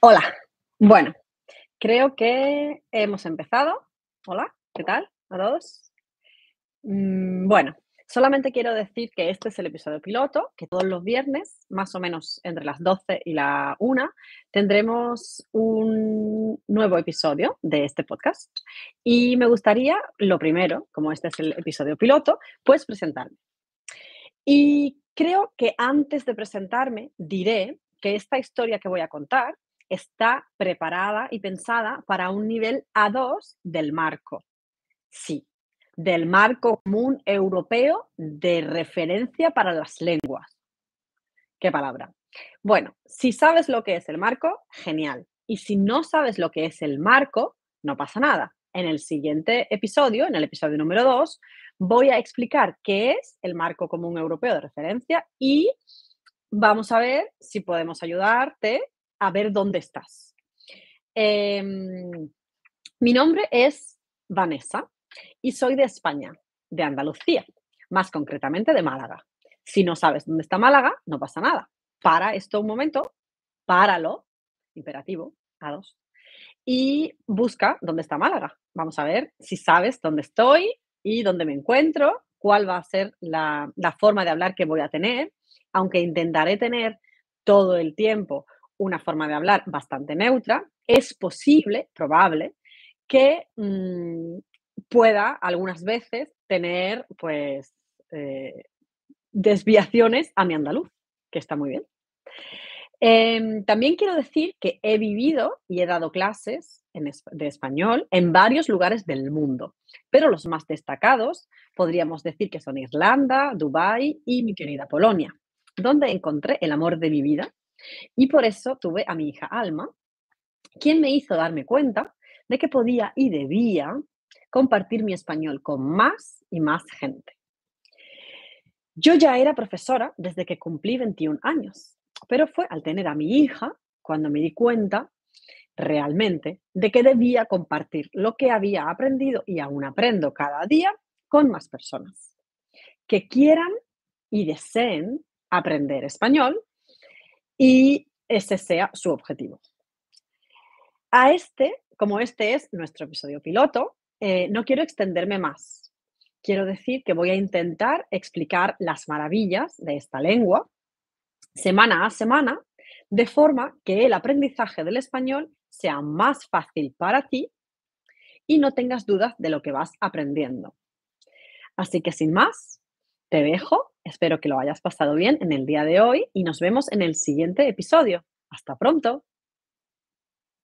Hola. Bueno, creo que hemos empezado. Hola, ¿qué tal a todos? Mm, bueno, solamente quiero decir que este es el episodio piloto, que todos los viernes, más o menos entre las 12 y la 1, tendremos un nuevo episodio de este podcast. Y me gustaría, lo primero, como este es el episodio piloto, pues presentarme. Y creo que antes de presentarme, diré que esta historia que voy a contar está preparada y pensada para un nivel A2 del marco. Sí, del marco común europeo de referencia para las lenguas. ¿Qué palabra? Bueno, si sabes lo que es el marco, genial. Y si no sabes lo que es el marco, no pasa nada. En el siguiente episodio, en el episodio número 2, voy a explicar qué es el marco común europeo de referencia y vamos a ver si podemos ayudarte a ver dónde estás. Em, mi nombre es Vanessa y soy de España, de Andalucía, más concretamente de Málaga. Si no sabes dónde está Málaga, no pasa nada. Para esto un momento, páralo, imperativo, a dos, y busca dónde está Málaga. Vamos a ver si sabes dónde estoy y dónde me encuentro, cuál va a ser la, la forma de hablar que voy a tener, aunque intentaré tener todo el tiempo una forma de hablar bastante neutra, es posible, probable, que mm, pueda algunas veces tener pues eh, desviaciones a mi andaluz, que está muy bien. Em, también quiero decir que he vivido y he dado clases de español en varios lugares del mundo, pero los más destacados podríamos decir que son Irlanda, Dubái y mi querida Polonia, donde encontré el amor de mi vida y por eso tuve a mi hija Alma, quien me hizo darme cuenta de que podía y debía compartir mi español con más y más gente. Yo ya era profesora desde que cumplí 21 años, pero fue al tener a mi hija cuando me di cuenta realmente de que debía compartir lo que había aprendido y aún aprendo cada día con más personas que quieran y deseen aprender español y ese sea su objetivo. A este, como este es nuestro episodio piloto, eh, no quiero extenderme más. Quiero decir que voy a intentar explicar las maravillas de esta lengua semana a semana, de forma que el aprendizaje del español sea más fácil para ti y no tengas dudas de lo que vas aprendiendo. Así que sin más, te dejo Espero que lo hayas pasado bien en el día de hoy y nos vemos en el siguiente episodio. Hasta pronto.